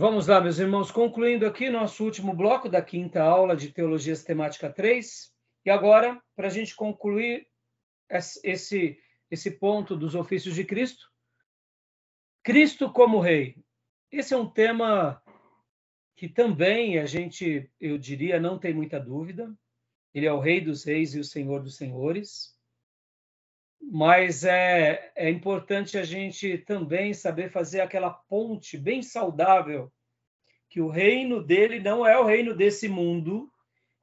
Vamos lá, meus irmãos, concluindo aqui nosso último bloco da quinta aula de Teologia Sistemática 3. E agora, para a gente concluir esse, esse ponto dos ofícios de Cristo, Cristo como Rei. Esse é um tema que também a gente, eu diria, não tem muita dúvida. Ele é o Rei dos Reis e o Senhor dos Senhores. Mas é, é importante a gente também saber fazer aquela ponte bem saudável, que o reino dele não é o reino desse mundo,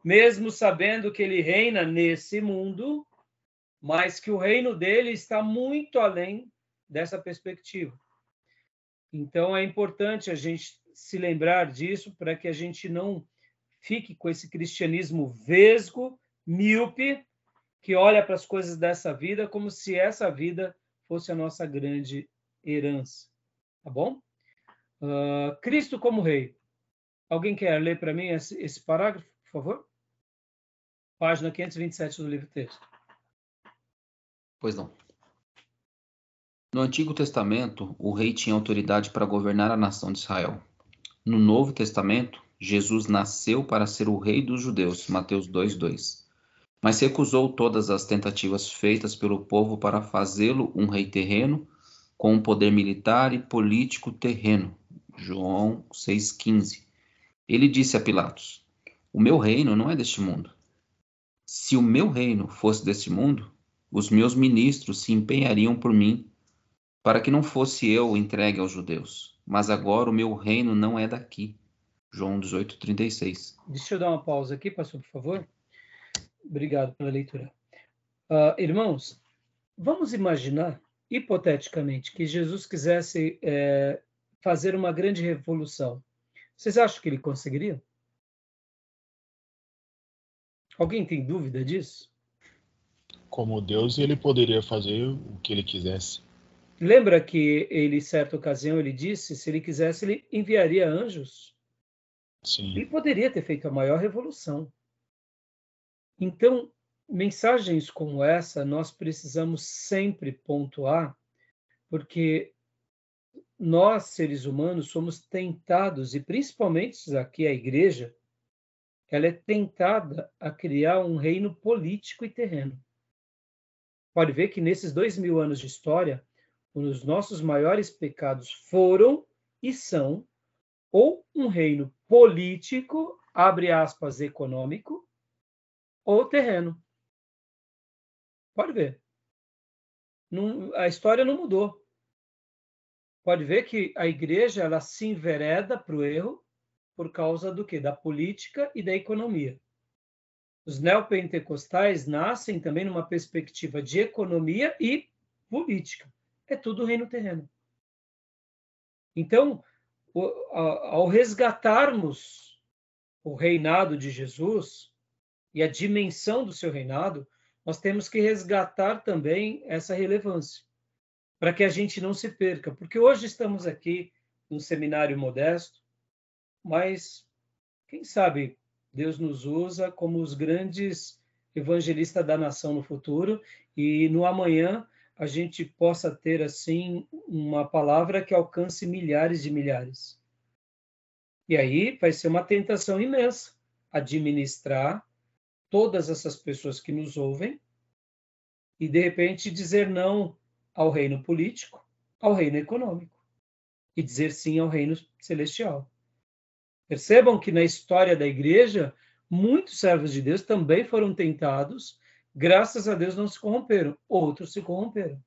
mesmo sabendo que ele reina nesse mundo, mas que o reino dele está muito além dessa perspectiva. Então é importante a gente se lembrar disso para que a gente não fique com esse cristianismo vesgo, míope, que olha para as coisas dessa vida como se essa vida fosse a nossa grande herança. Tá bom? Uh, Cristo como Rei. Alguém quer ler para mim esse, esse, parágrafo, por favor? Página 527 do livro texto. Pois não. No Antigo Testamento, o rei tinha autoridade para governar a nação de Israel. No Novo Testamento, Jesus nasceu para ser o rei dos judeus, Mateus 2:2 mas recusou todas as tentativas feitas pelo povo para fazê-lo um rei terreno, com um poder militar e político terreno. João 6,15. Ele disse a Pilatos: O meu reino não é deste mundo. Se o meu reino fosse deste mundo, os meus ministros se empenhariam por mim, para que não fosse eu entregue aos judeus. Mas agora o meu reino não é daqui. João 18,36. Deixa eu dar uma pausa aqui, pastor, por favor. Obrigado pela leitura. Uh, irmãos, vamos imaginar, hipoteticamente, que Jesus quisesse é, fazer uma grande revolução. Vocês acham que ele conseguiria? Alguém tem dúvida disso? Como Deus, ele poderia fazer o que ele quisesse. Lembra que ele, certa ocasião, ele disse, se ele quisesse, ele enviaria anjos? Sim. Ele poderia ter feito a maior revolução. Então, mensagens como essa nós precisamos sempre pontuar, porque nós, seres humanos, somos tentados, e principalmente aqui a igreja, ela é tentada a criar um reino político e terreno. Pode ver que nesses dois mil anos de história, os nossos maiores pecados foram e são ou um reino político, abre aspas, econômico, ou terreno. Pode ver. Não, a história não mudou. Pode ver que a igreja ela se envereda para o erro por causa do que? Da política e da economia. Os neopentecostais nascem também numa perspectiva de economia e política. É tudo reino terreno. Então, ao resgatarmos o reinado de Jesus, e a dimensão do seu reinado, nós temos que resgatar também essa relevância, para que a gente não se perca, porque hoje estamos aqui num seminário modesto, mas quem sabe Deus nos usa como os grandes evangelistas da nação no futuro e no amanhã a gente possa ter assim uma palavra que alcance milhares de milhares. E aí vai ser uma tentação imensa administrar todas essas pessoas que nos ouvem e, de repente, dizer não ao reino político, ao reino econômico e dizer sim ao reino celestial. Percebam que na história da igreja, muitos servos de Deus também foram tentados, graças a Deus não se corromperam, outros se corromperam.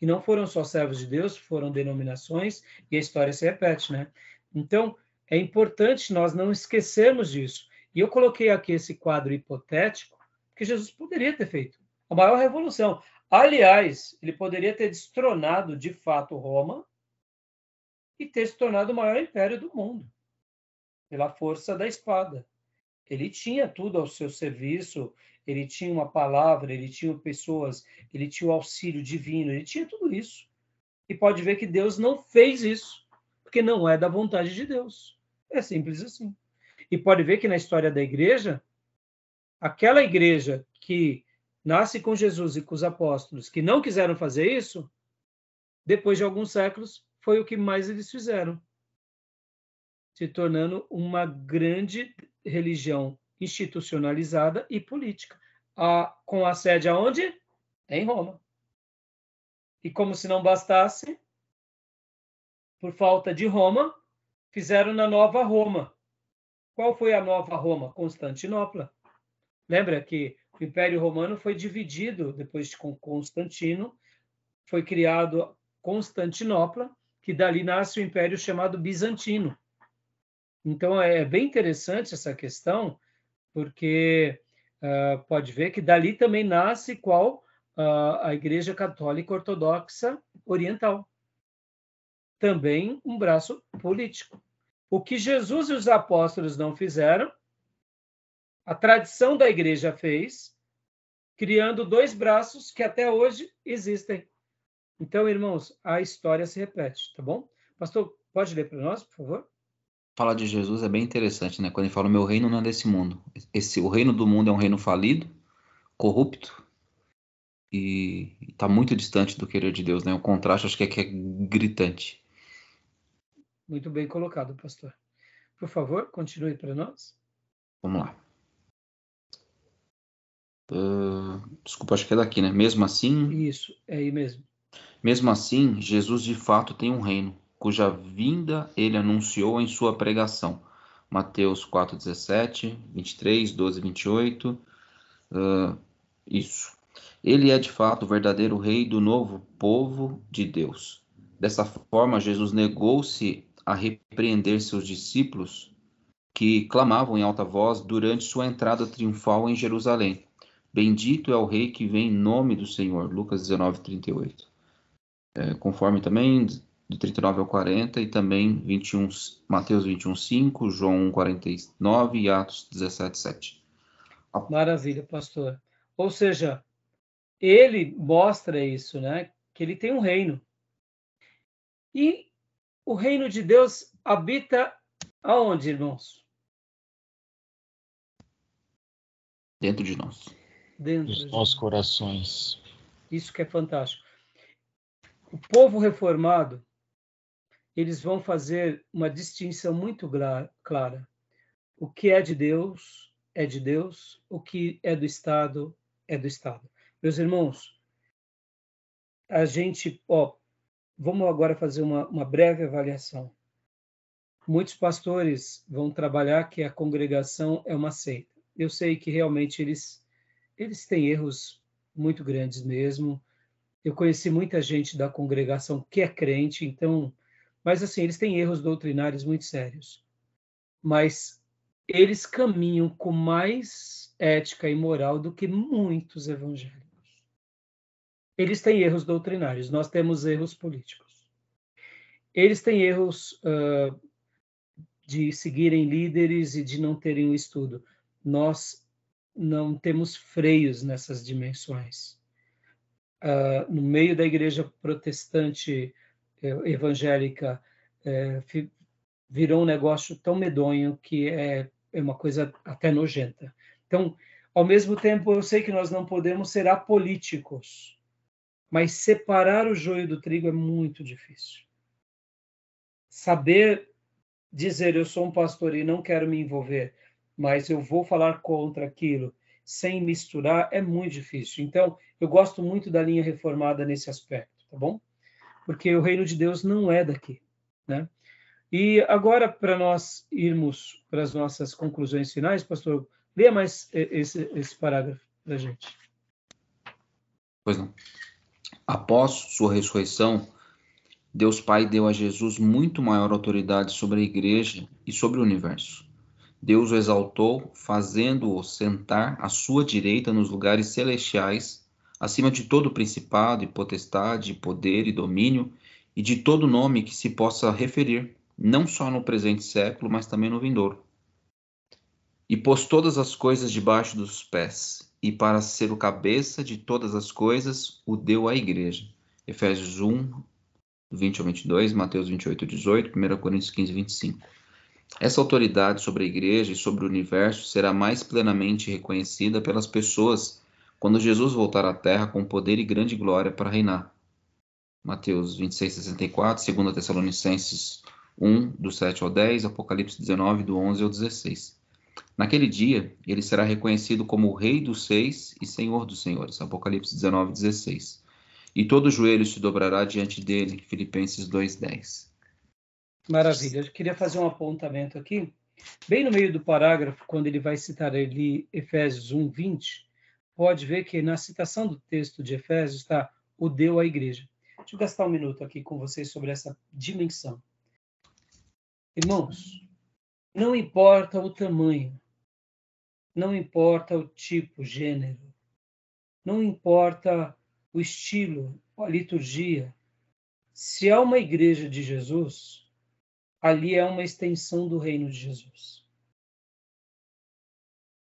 E não foram só servos de Deus, foram denominações, e a história se repete, né? Então, é importante nós não esquecermos disso. E eu coloquei aqui esse quadro hipotético, que Jesus poderia ter feito a maior revolução. Aliás, ele poderia ter destronado de fato Roma e ter se tornado o maior império do mundo, pela força da espada. Ele tinha tudo ao seu serviço, ele tinha uma palavra, ele tinha pessoas, ele tinha o auxílio divino, ele tinha tudo isso. E pode ver que Deus não fez isso, porque não é da vontade de Deus. É simples assim. E pode ver que na história da igreja, aquela igreja que nasce com Jesus e com os apóstolos, que não quiseram fazer isso, depois de alguns séculos, foi o que mais eles fizeram. se tornando uma grande religião institucionalizada e política. A, com a sede aonde? Em Roma. E como se não bastasse, por falta de Roma, fizeram na Nova Roma. Qual foi a Nova Roma? Constantinopla. Lembra que o Império Romano foi dividido depois de Constantino, foi criado Constantinopla, que dali nasce o Império chamado Bizantino. Então é bem interessante essa questão, porque uh, pode ver que dali também nasce qual uh, a Igreja Católica Ortodoxa Oriental. Também um braço político. O que Jesus e os apóstolos não fizeram, a tradição da igreja fez, criando dois braços que até hoje existem. Então, irmãos, a história se repete, tá bom? Pastor, pode ler para nós, por favor? Falar de Jesus é bem interessante, né? Quando ele fala, meu reino não é desse mundo. Esse, o reino do mundo é um reino falido, corrupto, e está muito distante do querer de Deus, né? O contraste acho que é, que é gritante. Muito bem colocado, pastor. Por favor, continue para nós. Vamos lá. Uh, desculpa, acho que é daqui, né? Mesmo assim. Isso, é aí mesmo. Mesmo assim, Jesus de fato tem um reino, cuja vinda ele anunciou em sua pregação. Mateus 4,17, 23, 12, 28. Uh, isso. Ele é de fato o verdadeiro rei do novo povo de Deus. Dessa forma, Jesus negou-se a repreender seus discípulos que clamavam em alta voz durante sua entrada triunfal em Jerusalém. Bendito é o rei que vem em nome do Senhor. Lucas 19, 38 é, conforme também de 39 ao 40 e também 21, Mateus 21, 5, João 1, 49 e Atos 17, 7. Maravilha, pastor. Ou seja, ele mostra isso, né? Que ele tem um reino. E o reino de Deus habita aonde, irmãos? Dentro de nós. Dentro dos nossos corações. Isso que é fantástico o povo reformado, eles vão fazer uma distinção muito clara. O que é de Deus é de Deus, o que é do Estado é do Estado. Meus irmãos, a gente, ó, vamos agora fazer uma, uma breve avaliação. Muitos pastores vão trabalhar que a congregação é uma seita. Eu sei que realmente eles eles têm erros muito grandes mesmo eu conheci muita gente da congregação que é crente, então, mas assim, eles têm erros doutrinários muito sérios. Mas eles caminham com mais ética e moral do que muitos evangélicos. Eles têm erros doutrinários, nós temos erros políticos. Eles têm erros uh, de seguirem líderes e de não terem um estudo. Nós não temos freios nessas dimensões uh, no meio da igreja protestante eh, evangélica eh, virou um negócio tão medonho que é, é uma coisa até nojenta. Então, ao mesmo tempo, eu sei que nós não podemos ser apolíticos, mas separar o joio do trigo é muito difícil. Saber dizer eu sou um pastor e não quero me envolver, mas eu vou falar contra aquilo sem misturar é muito difícil. Então, eu gosto muito da linha reformada nesse aspecto, tá bom? Porque o reino de Deus não é daqui, né? E agora, para nós irmos para as nossas conclusões finais, pastor, leia mais esse, esse parágrafo para gente. Pois não. Após sua ressurreição, Deus Pai deu a Jesus muito maior autoridade sobre a igreja e sobre o universo Deus o exaltou, fazendo-o sentar à sua direita nos lugares celestiais, acima de todo principado e potestade, poder e domínio, e de todo nome que se possa referir, não só no presente século, mas também no vindouro. E pôs todas as coisas debaixo dos pés, e para ser o cabeça de todas as coisas, o deu à igreja. Efésios 1, 20 ao 22, Mateus 28, 18, 1 Coríntios 15, 25. Essa autoridade sobre a igreja e sobre o universo será mais plenamente reconhecida pelas pessoas quando Jesus voltar à terra com poder e grande glória para reinar. Mateus 26, 64, 2 Tessalonicenses 1, do 7 ao 10, Apocalipse 19, do 11 ao 16. Naquele dia, ele será reconhecido como o Rei dos Seis e Senhor dos Senhores. Apocalipse 19, 16. E todo joelho se dobrará diante dele. Filipenses 2, 10. Maravilha. Eu queria fazer um apontamento aqui. Bem no meio do parágrafo, quando ele vai citar ali Efésios 1, 20, pode ver que na citação do texto de Efésios está o deu à igreja. Deixa eu gastar um minuto aqui com vocês sobre essa dimensão. Irmãos, não importa o tamanho, não importa o tipo, gênero, não importa o estilo, a liturgia. Se é uma igreja de Jesus, ali é uma extensão do reino de Jesus.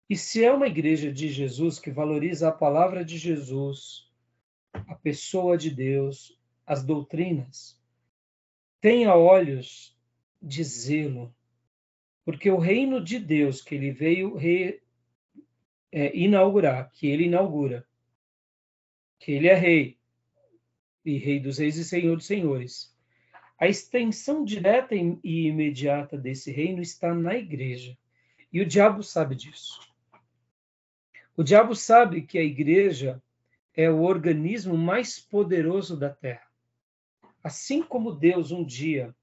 E se é uma igreja de Jesus que valoriza a palavra de Jesus, a pessoa de Deus, as doutrinas, tenha olhos de zelo, porque o reino de Deus que ele veio re, é, inaugurar, que ele inaugura, que ele é rei, e rei dos reis e senhor dos senhores. A extensão direta e imediata desse reino está na igreja. E o diabo sabe disso. O diabo sabe que a igreja é o organismo mais poderoso da terra. Assim como Deus um dia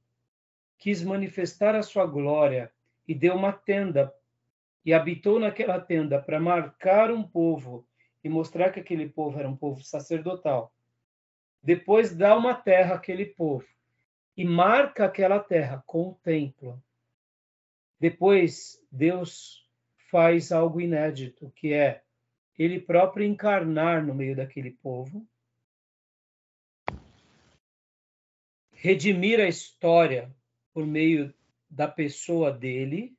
quis manifestar a sua glória e deu uma tenda e habitou naquela tenda para marcar um povo e mostrar que aquele povo era um povo sacerdotal. Depois dá uma terra àquele povo e marca aquela terra com o templo. Depois Deus faz algo inédito, que é ele próprio encarnar no meio daquele povo, redimir a história por meio da pessoa dele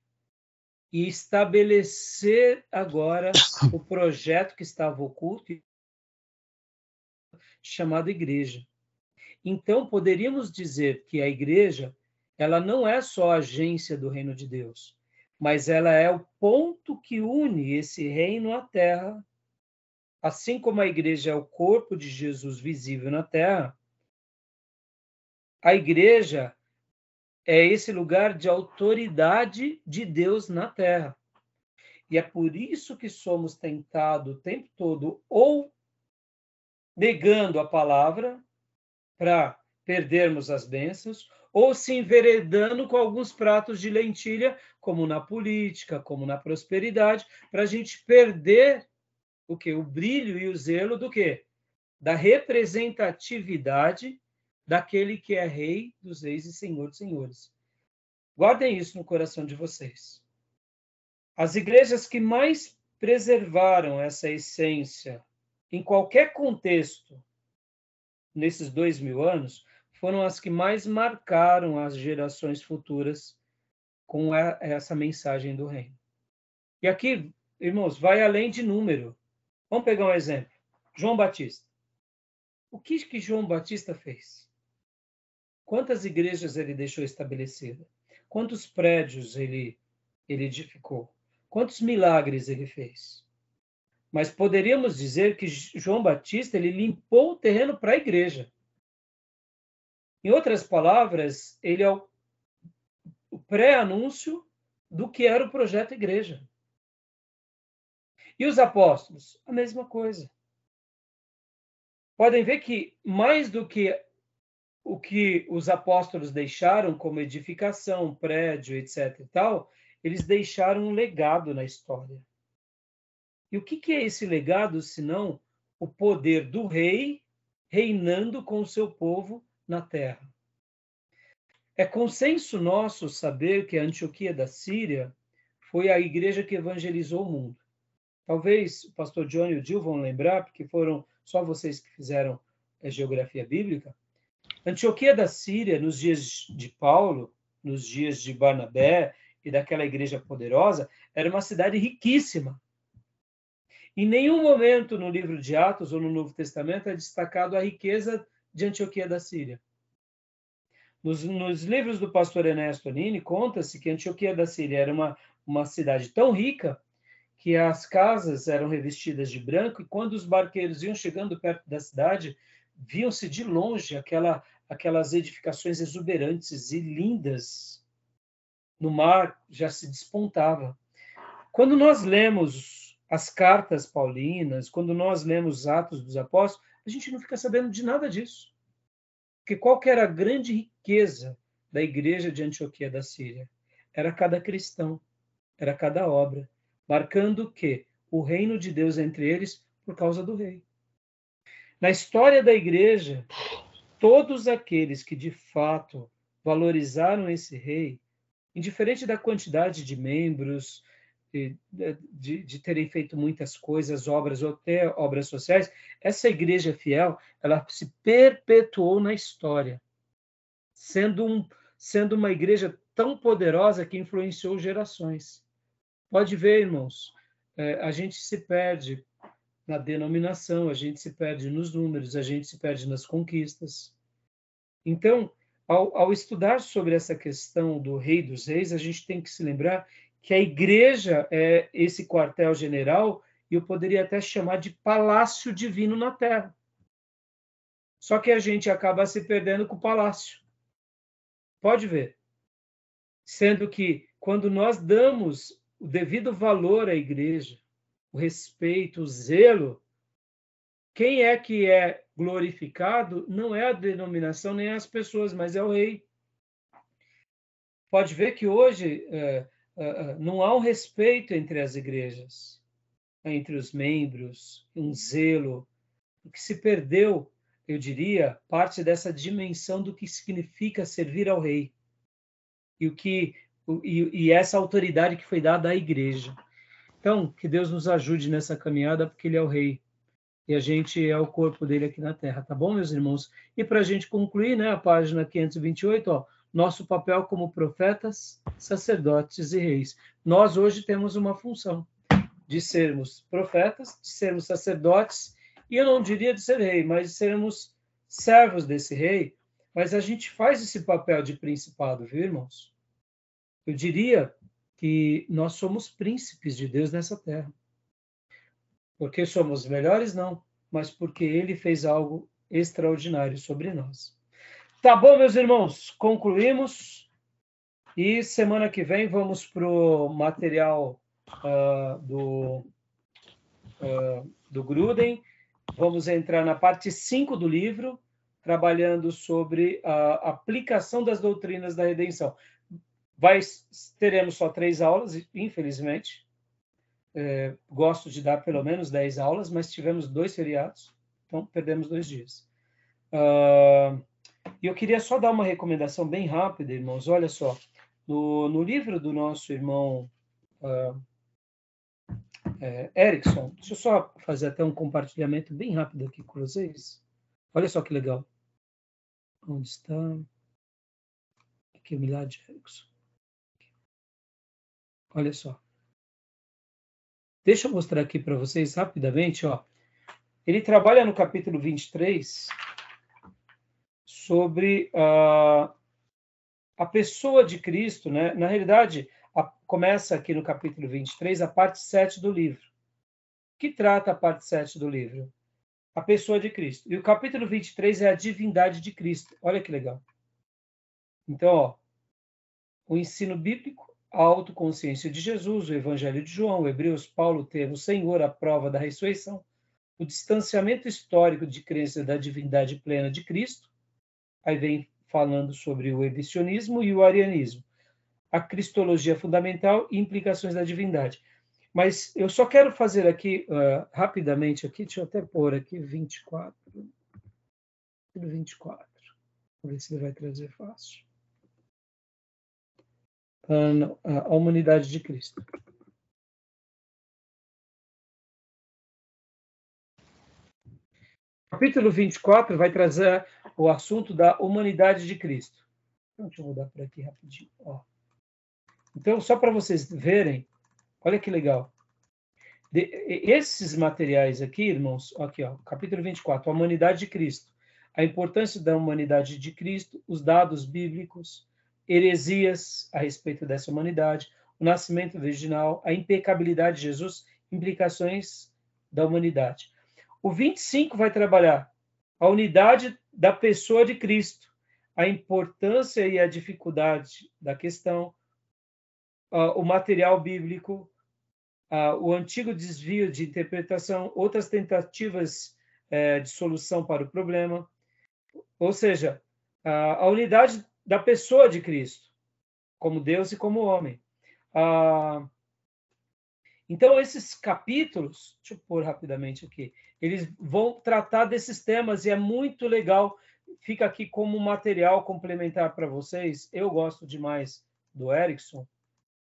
e estabelecer agora o projeto que estava oculto chamado igreja. Então poderíamos dizer que a igreja ela não é só a agência do reino de Deus, mas ela é o ponto que une esse reino à terra. Assim como a igreja é o corpo de Jesus visível na terra, a igreja é esse lugar de autoridade de Deus na terra. E é por isso que somos tentados o tempo todo ou negando a palavra para perdermos as bênçãos, ou se enveredando com alguns pratos de lentilha, como na política, como na prosperidade, para a gente perder o que? O brilho e o zelo do que? Da representatividade daquele que é rei dos reis e senhor dos senhores. Guardem isso no coração de vocês. As igrejas que mais preservaram essa essência em qualquer contexto nesses dois mil anos foram as que mais marcaram as gerações futuras com essa mensagem do reino. E aqui, irmãos, vai além de número. Vamos pegar um exemplo. João Batista. O que que João Batista fez? Quantas igrejas ele deixou estabelecidas? Quantos prédios ele, ele edificou? Quantos milagres ele fez? Mas poderíamos dizer que João Batista ele limpou o terreno para a igreja. Em outras palavras, ele é o pré-anúncio do que era o projeto igreja. E os apóstolos? A mesma coisa. Podem ver que mais do que o que os apóstolos deixaram como edificação, prédio, etc. e tal, eles deixaram um legado na história. E o que, que é esse legado, senão o poder do rei reinando com o seu povo na terra? É consenso nosso saber que a Antioquia da Síria foi a igreja que evangelizou o mundo. Talvez o pastor John e o Gil vão lembrar, porque foram só vocês que fizeram a geografia bíblica, Antioquia da Síria, nos dias de Paulo, nos dias de Barnabé e daquela igreja poderosa, era uma cidade riquíssima. Em nenhum momento no livro de Atos ou no Novo Testamento é destacado a riqueza de Antioquia da Síria. Nos, nos livros do pastor Ernesto Nini, conta-se que Antioquia da Síria era uma, uma cidade tão rica que as casas eram revestidas de branco e quando os barqueiros iam chegando perto da cidade, viam-se de longe aquela aquelas edificações exuberantes e lindas no mar já se despontava. Quando nós lemos as cartas paulinas, quando nós lemos os Atos dos Apóstolos, a gente não fica sabendo de nada disso. Porque qual que era a grande riqueza da igreja de Antioquia da Síria? Era cada cristão, era cada obra, marcando que o reino de Deus entre eles por causa do rei. Na história da igreja, todos aqueles que de fato valorizaram esse rei, indiferente da quantidade de membros, de, de, terem feito muitas coisas, obras ou até obras sociais, essa igreja fiel, ela se perpetuou na história, sendo, um, sendo uma igreja tão poderosa que influenciou gerações. Pode ver, irmãos, é, a gente se perde na denominação, a gente se perde nos números, a gente se perde nas conquistas. Então, ao, ao estudar sobre essa questão do rei dos reis, a gente tem que se lembrar que a igreja é esse quartel-general, e eu poderia até chamar de palácio divino na terra. Só que a gente acaba se perdendo com o palácio. Pode ver. Sendo que quando nós damos o devido valor à igreja, o respeito, o zelo, quem é que é glorificado não é a denominação nem as pessoas, mas é o rei. Pode ver que hoje é, é, não há um respeito entre as igrejas, entre os membros, um zelo, o que se perdeu, eu diria, parte dessa dimensão do que significa servir ao rei e o que e, e essa autoridade que foi dada à igreja. Então, que Deus nos ajude nessa caminhada, porque Ele é o Rei e a gente é o corpo dele aqui na Terra, tá bom, meus irmãos? E para a gente concluir, né, a página 528, ó, nosso papel como profetas, sacerdotes e reis. Nós hoje temos uma função de sermos profetas, de sermos sacerdotes, e eu não diria de ser rei, mas de sermos servos desse rei, mas a gente faz esse papel de principado, viu, irmãos? Eu diria que nós somos príncipes de Deus nessa terra. Porque somos melhores? Não, mas porque ele fez algo extraordinário sobre nós. Tá bom, meus irmãos, concluímos. E semana que vem vamos para o material uh, do, uh, do Gruden. Vamos entrar na parte 5 do livro, trabalhando sobre a aplicação das doutrinas da redenção. Vai, teremos só três aulas, infelizmente. É, gosto de dar pelo menos dez aulas, mas tivemos dois feriados, então perdemos dois dias. Uh, e eu queria só dar uma recomendação bem rápida, irmãos. Olha só, no, no livro do nosso irmão uh, é, Erickson, deixa eu só fazer até um compartilhamento bem rápido aqui com vocês. Olha só que legal. Onde está? Aqui, o Milad Erickson. Olha só. Deixa eu mostrar aqui para vocês rapidamente, ó. Ele trabalha no capítulo 23 sobre uh, a pessoa de Cristo, né? Na realidade, a, começa aqui no capítulo 23 a parte 7 do livro. Que trata a parte 7 do livro? A pessoa de Cristo. E o capítulo 23 é a divindade de Cristo. Olha que legal. Então, ó, o ensino bíblico a autoconsciência de Jesus, o Evangelho de João, Hebreus, Paulo ter o Senhor a prova da ressurreição, o distanciamento histórico de crença da divindade plena de Cristo, aí vem falando sobre o ebicionismo e o arianismo, a cristologia fundamental e implicações da divindade. Mas eu só quero fazer aqui, uh, rapidamente, aqui, deixa eu até pôr aqui 24. 24. Vamos ver se ele vai trazer fácil a humanidade de Cristo. Capítulo 24 vai trazer o assunto da humanidade de Cristo. Então, deixa eu mudar para aqui rapidinho. Ó. Então, só para vocês verem, olha que legal. De, esses materiais aqui, irmãos, aqui, ó, capítulo 24, a humanidade de Cristo, a importância da humanidade de Cristo, os dados bíblicos, heresias a respeito dessa humanidade, o nascimento virginal, a impecabilidade de Jesus, implicações da humanidade. O 25 vai trabalhar a unidade da pessoa de Cristo, a importância e a dificuldade da questão, o material bíblico, o antigo desvio de interpretação, outras tentativas uh, de solução para o problema, ou seja, a unidade da pessoa de Cristo, como Deus e como homem. então, esses capítulos, deixa eu pôr rapidamente aqui, eles vão tratar desses temas e é muito legal. Fica aqui como material complementar para vocês. Eu gosto demais do Erickson,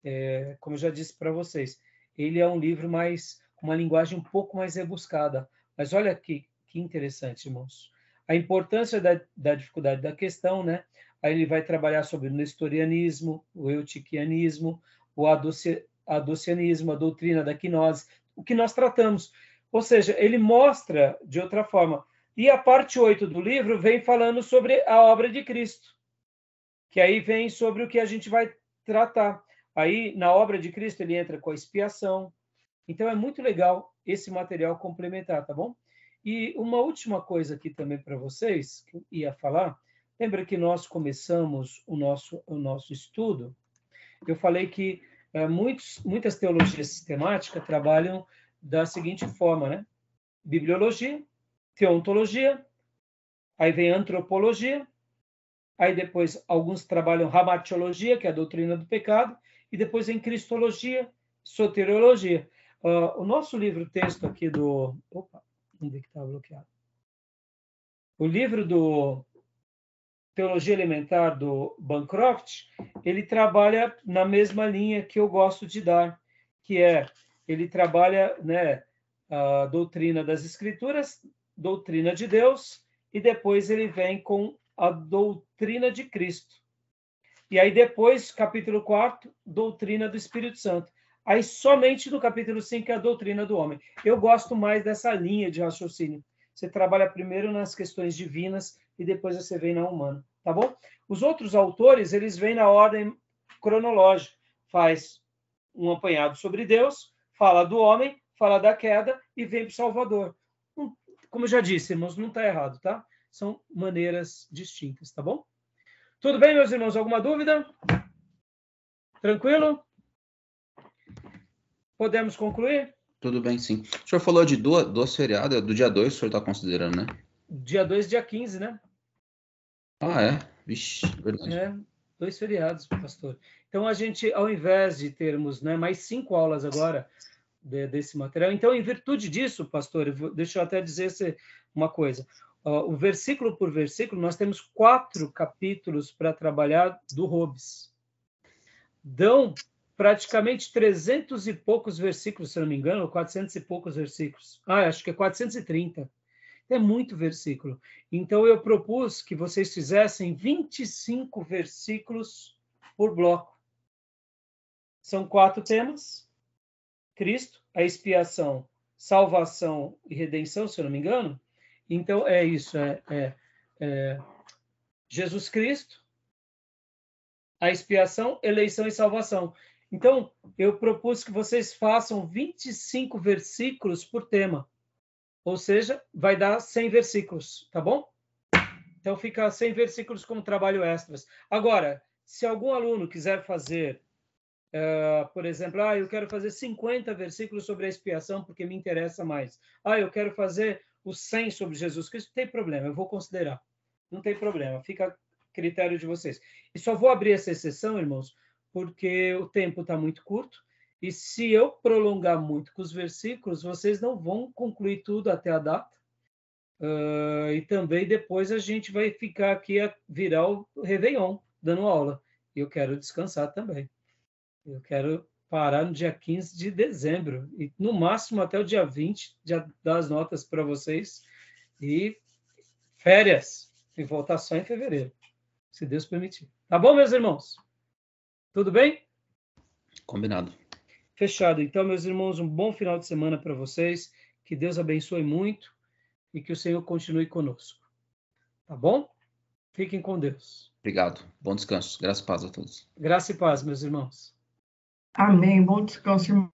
é, como eu já disse para vocês. Ele é um livro mais uma linguagem um pouco mais rebuscada. Mas olha que, que interessante, irmãos. A importância da, da dificuldade da questão, né? Aí ele vai trabalhar sobre o nestorianismo, o eutiquianismo, o adocianismo, a doutrina da quinose, o que nós tratamos. Ou seja, ele mostra de outra forma. E a parte 8 do livro vem falando sobre a obra de Cristo, que aí vem sobre o que a gente vai tratar. Aí, na obra de Cristo, ele entra com a expiação. Então, é muito legal esse material complementar, tá bom? E uma última coisa aqui também para vocês, que eu ia falar. Lembra que nós começamos o nosso, o nosso estudo? Eu falei que é, muitos, muitas teologias sistemáticas trabalham da seguinte forma, né? Bibliologia, teontologia, aí vem antropologia, aí depois alguns trabalham ramatiologia, que é a doutrina do pecado, e depois vem cristologia, soteriologia. Uh, o nosso livro texto aqui do... Opa, onde é que está bloqueado? O livro do Teologia Elementar do Bancroft, ele trabalha na mesma linha que eu gosto de dar, que é ele trabalha né, a doutrina das Escrituras, doutrina de Deus, e depois ele vem com a doutrina de Cristo. E aí depois, capítulo 4, doutrina do Espírito Santo. Aí somente no capítulo 5 é a doutrina do homem. Eu gosto mais dessa linha de raciocínio. Você trabalha primeiro nas questões divinas e depois você vem na humana, tá bom? Os outros autores, eles vêm na ordem cronológica. Faz um apanhado sobre Deus, fala do homem, fala da queda e vem para o Salvador. Como eu já disse, irmãos, não está errado, tá? São maneiras distintas, tá bom? Tudo bem, meus irmãos? Alguma dúvida? Tranquilo? Podemos concluir? Tudo bem, sim. O senhor falou de duas, duas feriadas, do dia 2 o senhor está considerando, né? Dia 2 dia 15, né? Ah, é? Vixe, verdade. É, dois feriados, pastor. Então, a gente, ao invés de termos né, mais cinco aulas agora de, desse material, então, em virtude disso, pastor, deixa eu até dizer uma coisa. Uh, o versículo por versículo, nós temos quatro capítulos para trabalhar do Hobbes. Dão praticamente 300 e poucos versículos, se não me engano, ou 400 e poucos versículos. Ah, acho que é 430. É muito versículo. Então, eu propus que vocês fizessem 25 versículos por bloco. São quatro temas: Cristo, a expiação, salvação e redenção, se eu não me engano. Então, é isso: é, é, é Jesus Cristo, a expiação, eleição e salvação. Então, eu propus que vocês façam 25 versículos por tema. Ou seja, vai dar 100 versículos, tá bom? Então, fica 100 versículos como trabalho extras. Agora, se algum aluno quiser fazer Uh, por exemplo, ah, eu quero fazer 50 versículos sobre a expiação porque me interessa mais. Ah, eu quero fazer os 100 sobre Jesus Cristo. Tem problema, eu vou considerar. Não tem problema, fica a critério de vocês. E só vou abrir essa exceção, irmãos, porque o tempo está muito curto. E se eu prolongar muito com os versículos, vocês não vão concluir tudo até a data. Uh, e também depois a gente vai ficar aqui a virar o Réveillon, dando aula. Eu quero descansar também. Eu quero parar no dia 15 de dezembro e no máximo até o dia 20 já dar as notas para vocês e férias e voltar só em fevereiro, se Deus permitir. Tá bom, meus irmãos? Tudo bem? Combinado. Fechado. Então, meus irmãos, um bom final de semana para vocês. Que Deus abençoe muito e que o Senhor continue conosco. Tá bom? Fiquem com Deus. Obrigado. Bom descanso. Graça e paz a todos. Graça e paz, meus irmãos. Amém. Bom descanso, irmão.